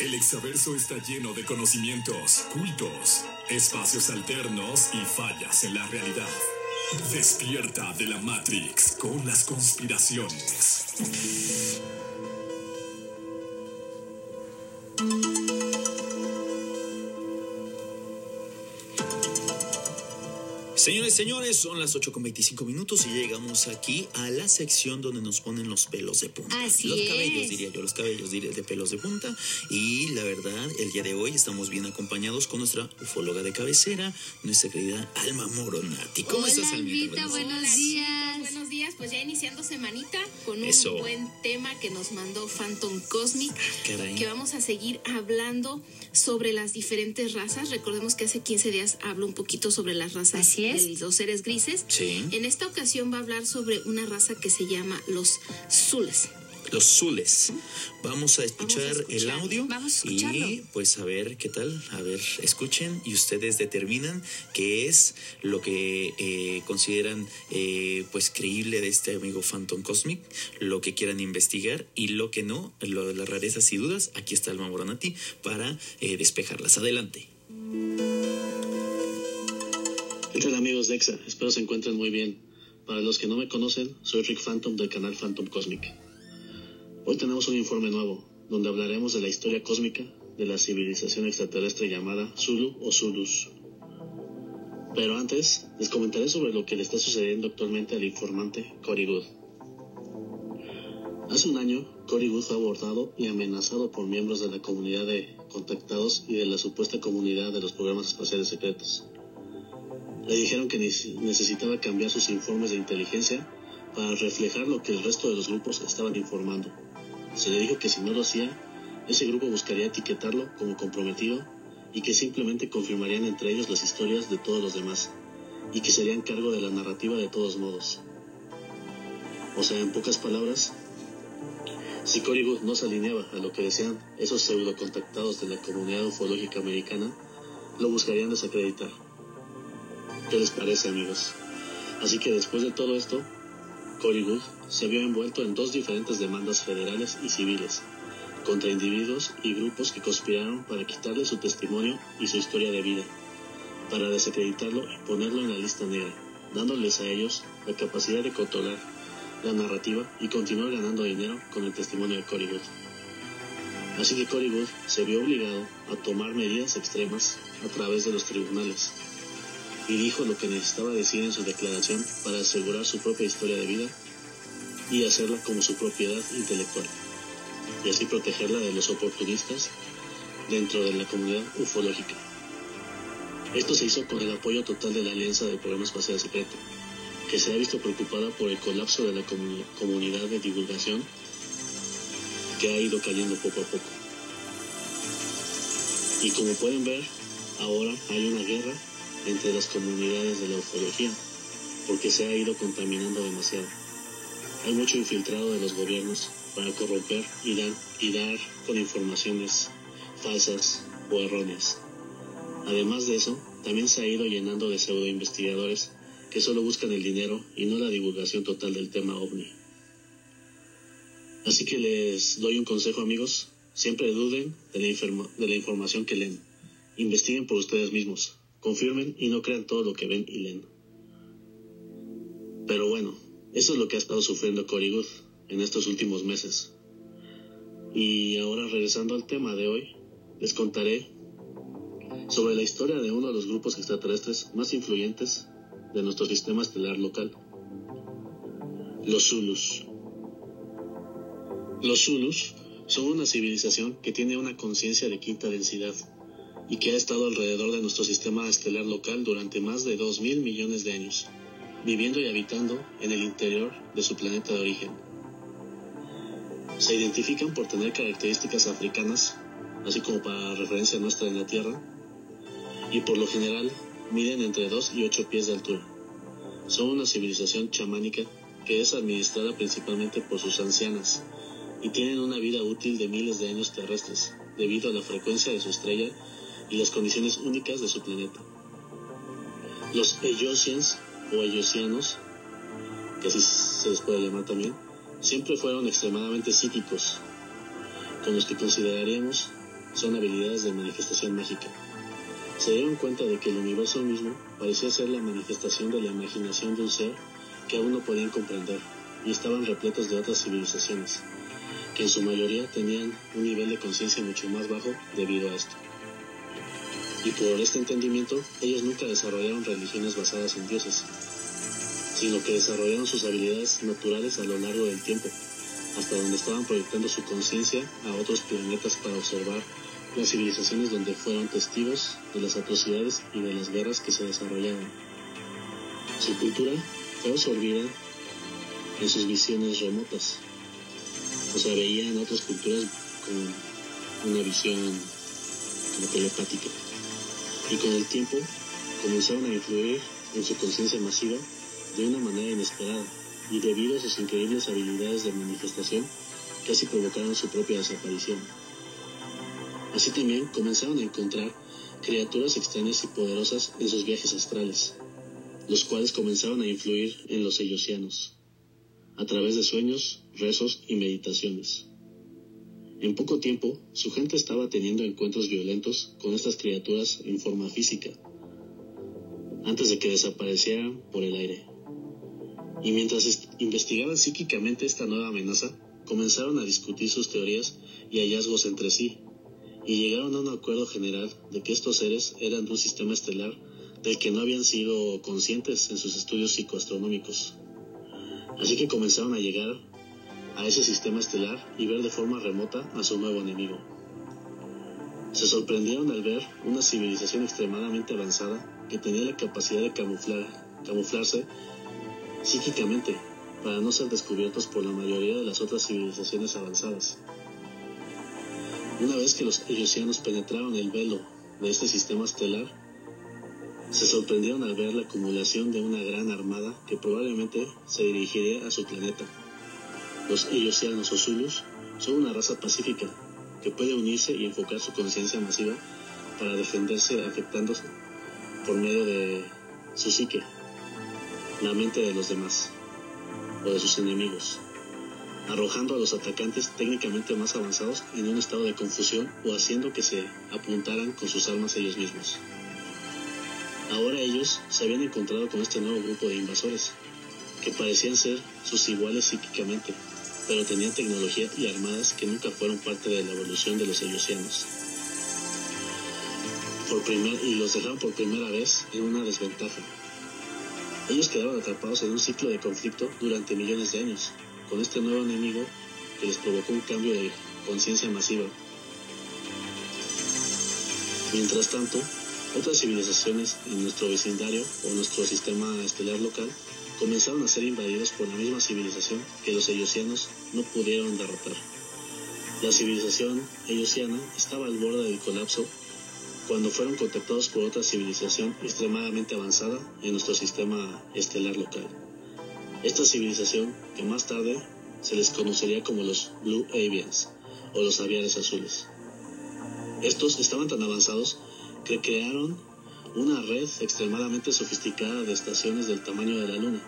El exaverso está lleno de conocimientos, cultos, espacios alternos y fallas en la realidad. Despierta de la Matrix con las conspiraciones. Señores, señores, son las 8 con 25 minutos y llegamos aquí a la sección donde nos ponen los pelos de punta. Así los es. cabellos, diría yo, los cabellos diría, de pelos de punta. Y la verdad, el día de hoy estamos bien acompañados con nuestra ufóloga de cabecera, nuestra querida Alma Moronati. ¿Cómo Hola, estás, Almita? Buenos días. Pues ya iniciando semanita con un Eso. buen tema que nos mandó Phantom Cosmic. Caray. Que vamos a seguir hablando sobre las diferentes razas. Recordemos que hace 15 días hablo un poquito sobre las razas Así es. de los seres grises. Sí, En esta ocasión va a hablar sobre una raza que se llama los Zules. Los Zules. Vamos a escuchar, Vamos a escuchar. el audio Vamos a escucharlo. y pues a ver qué tal. A ver, escuchen y ustedes determinan qué es lo que eh, consideran eh, pues creíble de este amigo Phantom Cosmic, lo que quieran investigar y lo que no, lo de las rarezas y dudas. Aquí está Alma Moronati para eh, despejarlas. Adelante. ¿Qué tal amigos de EXA? Espero se encuentren muy bien. Para los que no me conocen, soy Rick Phantom del canal Phantom Cosmic. Hoy tenemos un informe nuevo, donde hablaremos de la historia cósmica de la civilización extraterrestre llamada Zulu o Zulus. Pero antes, les comentaré sobre lo que le está sucediendo actualmente al informante Cory Good. Hace un año, Cory Good fue abordado y amenazado por miembros de la comunidad de contactados y de la supuesta comunidad de los programas espaciales secretos. Le dijeron que nece- necesitaba cambiar sus informes de inteligencia para reflejar lo que el resto de los grupos estaban informando. Se le dijo que si no lo hacía, ese grupo buscaría etiquetarlo como comprometido y que simplemente confirmarían entre ellos las historias de todos los demás y que serían cargo de la narrativa de todos modos. O sea, en pocas palabras, si Cory Good no se alineaba a lo que decían esos pseudo contactados de la comunidad ufológica americana, lo buscarían desacreditar. ¿Qué les parece, amigos? Así que después de todo esto, Cory Good se vio envuelto en dos diferentes demandas federales y civiles contra individuos y grupos que conspiraron para quitarle su testimonio y su historia de vida, para desacreditarlo y ponerlo en la lista negra, dándoles a ellos la capacidad de controlar la narrativa y continuar ganando dinero con el testimonio de Cory. Así que Cory se vio obligado a tomar medidas extremas a través de los tribunales y dijo lo que necesitaba decir en su declaración para asegurar su propia historia de vida y hacerla como su propiedad intelectual, y así protegerla de los oportunistas dentro de la comunidad ufológica. Esto se hizo con el apoyo total de la Alianza del Programa Espacial Secreto, que se ha visto preocupada por el colapso de la comu- comunidad de divulgación que ha ido cayendo poco a poco. Y como pueden ver, ahora hay una guerra entre las comunidades de la ufología, porque se ha ido contaminando demasiado. Hay mucho infiltrado de los gobiernos para corromper y dar, y dar con informaciones falsas o erróneas. Además de eso, también se ha ido llenando de pseudo investigadores que solo buscan el dinero y no la divulgación total del tema ovni. Así que les doy un consejo amigos, siempre duden de la, de la información que leen. Investiguen por ustedes mismos, confirmen y no crean todo lo que ven y leen. Pero bueno, eso es lo que ha estado sufriendo Cory en estos últimos meses. Y ahora regresando al tema de hoy, les contaré sobre la historia de uno de los grupos extraterrestres más influyentes de nuestro sistema estelar local, los Zulus. Los Zulus son una civilización que tiene una conciencia de quinta densidad y que ha estado alrededor de nuestro sistema estelar local durante más de 2 mil millones de años, viviendo y habitando en el interior de su planeta de origen. Se identifican por tener características africanas, así como para referencia nuestra en la Tierra, y por lo general miden entre 2 y 8 pies de altura. Son una civilización chamánica que es administrada principalmente por sus ancianas y tienen una vida útil de miles de años terrestres debido a la frecuencia de su estrella y las condiciones únicas de su planeta. Los Eyosians o Eyosianos, que así se les puede llamar también, siempre fueron extremadamente psíquicos, con los que consideraríamos son habilidades de manifestación mágica. Se dieron cuenta de que el universo mismo parecía ser la manifestación de la imaginación de un ser que aún no podían comprender y estaban repletos de otras civilizaciones, que en su mayoría tenían un nivel de conciencia mucho más bajo debido a esto. Y por este entendimiento, ellos nunca desarrollaron religiones basadas en dioses, sino que desarrollaron sus habilidades naturales a lo largo del tiempo, hasta donde estaban proyectando su conciencia a otros planetas para observar las civilizaciones donde fueron testigos de las atrocidades y de las guerras que se desarrollaban. Su cultura fue absorbida en sus visiones remotas. O sea, veían otras culturas con una visión como telepática. Y con el tiempo comenzaron a influir en su conciencia masiva de una manera inesperada y debido a sus increíbles habilidades de manifestación casi provocaron su propia desaparición. Así también comenzaron a encontrar criaturas extrañas y poderosas en sus viajes astrales, los cuales comenzaron a influir en los ellosianos a través de sueños, rezos y meditaciones. En poco tiempo, su gente estaba teniendo encuentros violentos con estas criaturas en forma física, antes de que desaparecieran por el aire. Y mientras investigaban psíquicamente esta nueva amenaza, comenzaron a discutir sus teorías y hallazgos entre sí, y llegaron a un acuerdo general de que estos seres eran de un sistema estelar del que no habían sido conscientes en sus estudios psicoastronómicos. Así que comenzaron a llegar a ese sistema estelar y ver de forma remota a su nuevo enemigo. Se sorprendieron al ver una civilización extremadamente avanzada que tenía la capacidad de camuflar, camuflarse psíquicamente para no ser descubiertos por la mayoría de las otras civilizaciones avanzadas. Una vez que los ellosianos penetraron el velo de este sistema estelar, se sorprendieron al ver la acumulación de una gran armada que probablemente se dirigiría a su planeta. Los Ellosianos o Zulus son una raza pacífica que puede unirse y enfocar su conciencia masiva para defenderse afectando por medio de su psique, la mente de los demás o de sus enemigos, arrojando a los atacantes técnicamente más avanzados en un estado de confusión o haciendo que se apuntaran con sus armas ellos mismos. Ahora ellos se habían encontrado con este nuevo grupo de invasores, que parecían ser sus iguales psíquicamente, pero tenían tecnología y armadas que nunca fueron parte de la evolución de los ellosianos. Por primer, y los dejaron por primera vez en una desventaja. Ellos quedaron atrapados en un ciclo de conflicto durante millones de años, con este nuevo enemigo que les provocó un cambio de conciencia masiva. Mientras tanto, otras civilizaciones en nuestro vecindario o nuestro sistema estelar local comenzaron a ser invadidos por la misma civilización que los ellosianos no pudieron derrotar. La civilización ellosiana estaba al borde del colapso cuando fueron contactados por otra civilización extremadamente avanzada en nuestro sistema estelar local. Esta civilización, que más tarde se les conocería como los Blue Avians o los aviares azules. Estos estaban tan avanzados que crearon una red extremadamente sofisticada de estaciones del tamaño de la Luna,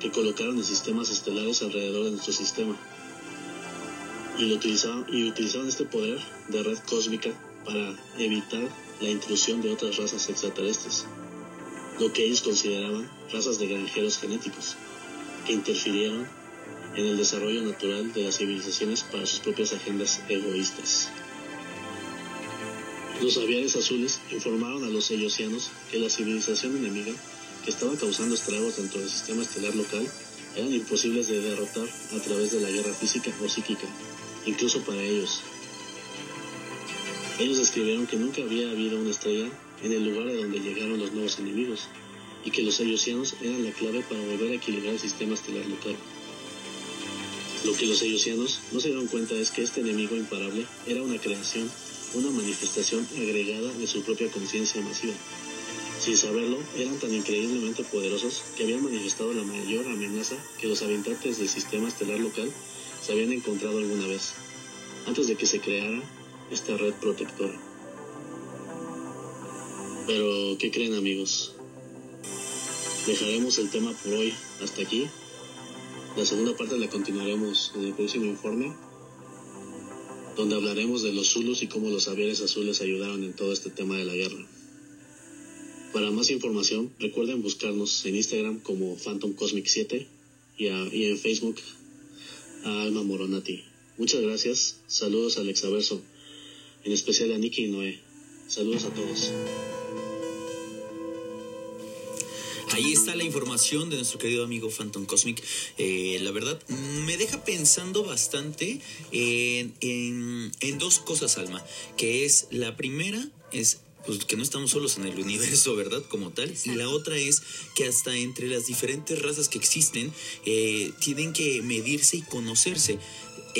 que colocaron en sistemas estelares alrededor de nuestro sistema. Y, lo y este poder de red cósmica para evitar la intrusión de otras razas extraterrestres, lo que ellos consideraban razas de granjeros genéticos, que interfirieron en el desarrollo natural de las civilizaciones para sus propias agendas egoístas. Los aviares azules informaron a los ellosianos que la civilización enemiga que estaba causando estragos dentro del sistema estelar local eran imposibles de derrotar a través de la guerra física o psíquica, incluso para ellos. Ellos describieron que nunca había habido una estrella en el lugar de donde llegaron los nuevos enemigos y que los ellosianos eran la clave para volver a equilibrar el sistema estelar local. Lo que los ellosianos no se dieron cuenta es que este enemigo imparable era una creación una manifestación agregada de su propia conciencia masiva. Sin saberlo, eran tan increíblemente poderosos que habían manifestado la mayor amenaza que los habitantes del sistema estelar local se habían encontrado alguna vez, antes de que se creara esta red protectora. Pero, ¿qué creen amigos? Dejaremos el tema por hoy hasta aquí. La segunda parte la continuaremos en el próximo informe donde hablaremos de los Zulus y cómo los aviones azules ayudaron en todo este tema de la guerra. Para más información, recuerden buscarnos en Instagram como Phantom Cosmic 7 y, en Facebook a Alma Moronati. Muchas gracias, saludos a Alexa Verso, en especial a Nicky y Noé. Saludos a todos. Ahí está la información de nuestro querido amigo Phantom Cosmic. Eh, la verdad, me deja pensando bastante en, en, dos cosas, Alma. Que es, la primera es pues que no estamos solos en el universo, ¿verdad? Como tal. Y la otra es que hasta entre las diferentes razas que existen, eh, tienen que medirse y conocerse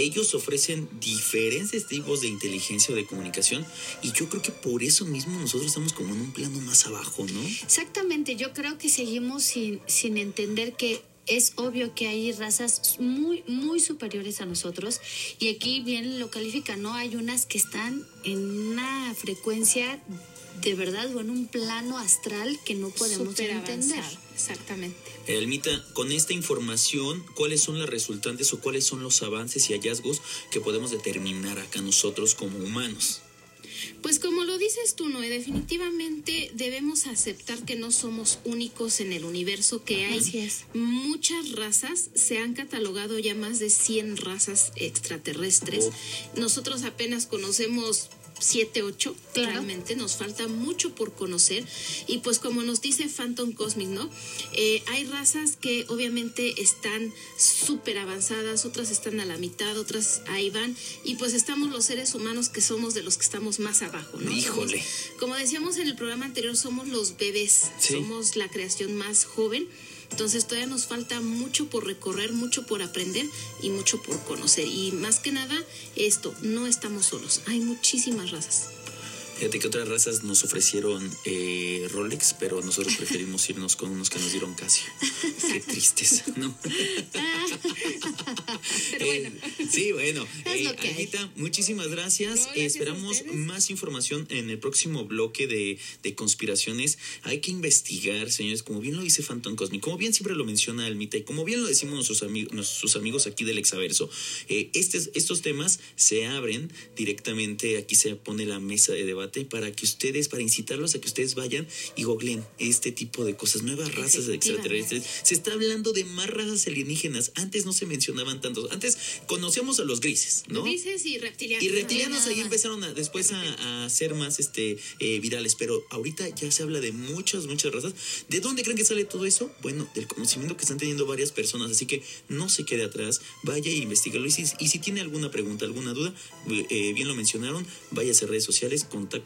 ellos ofrecen diferentes tipos de inteligencia o de comunicación y yo creo que por eso mismo nosotros estamos como en un plano más abajo, ¿no? Exactamente, yo creo que seguimos sin, sin entender que es obvio que hay razas muy, muy superiores a nosotros y aquí bien lo califica, ¿no? Hay unas que están en una frecuencia de verdad o en un plano astral que no podemos entender. Exactamente. Elmita, con esta información, ¿cuáles son las resultantes o cuáles son los avances y hallazgos que podemos determinar acá nosotros como humanos? Pues como lo dices tú, Noé, definitivamente debemos aceptar que no somos únicos en el universo, que hay muchas razas, se han catalogado ya más de 100 razas extraterrestres. Nosotros apenas conocemos siete, ocho, claramente, nos falta mucho por conocer y pues como nos dice Phantom Cosmic, ¿no? Eh, hay razas que obviamente están súper avanzadas, otras están a la mitad, otras ahí van y pues estamos los seres humanos que somos de los que estamos más abajo, ¿no? Híjole. como decíamos en el programa anterior, somos los bebés, somos la creación más joven entonces todavía nos falta mucho por recorrer, mucho por aprender y mucho por conocer. Y más que nada, esto, no estamos solos, hay muchísimas razas. Fíjate que otras razas nos ofrecieron eh, Rolex, pero nosotros preferimos irnos con unos que nos dieron Casio. Qué tristes, ¿no? pero bueno. Eh, sí, bueno. Eh, muchísimas gracias. Esperamos más información en el próximo bloque de, de, conspiraciones. Hay que investigar, señores, como bien lo dice Phantom Cosmic, como bien siempre lo menciona Almita y como bien lo decimos nuestros, amigos nuestros amigos aquí del Exaverso, eh, estos temas se abren directamente, aquí se pone la mesa de debate para que ustedes, para incitarlos a que ustedes vayan y googleen este tipo de cosas, nuevas razas extraterrestres. Se está hablando de más razas alienígenas. Antes no se mencionaban tantos. Antes conocíamos a los grises, ¿no? Grises y reptilianos. Y reptilianos ahí empezaron a, después a, a, ser más este, eh, virales, pero ahorita ya se habla de muchas, muchas razas. ¿De dónde creen que sale todo eso? Bueno, del conocimiento que están teniendo varias personas, así que no se quede atrás, vaya e investigalo. Y si, y si tiene alguna pregunta, alguna duda, eh, bien lo mencionaron, vaya a redes sociales,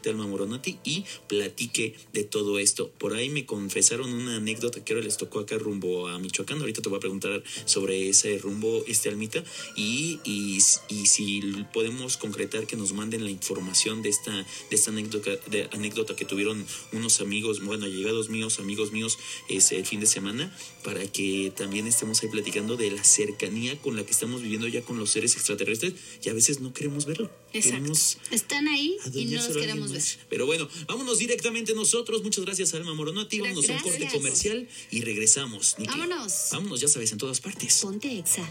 Alma Moronati y platique de todo esto. Por ahí me confesaron una anécdota que ahora les tocó acá rumbo a Michoacán. Ahorita te voy a preguntar sobre ese rumbo, este Almita, y, y, si podemos concretar que nos manden la información de esta, de esta anécdota, de anécdota que tuvieron unos amigos, bueno, llegados míos, amigos míos, ese el fin de semana, para que también estemos ahí platicando de la cercanía con la que estamos viviendo ya con los seres extraterrestres y a veces no queremos verlo. Están ahí y no los queremos pero bueno, vámonos directamente nosotros. Muchas gracias, Alma Moronati. Vámonos a un corte comercial y regresamos. Vámonos. Vámonos, ya sabes, en todas partes. Ponte exa.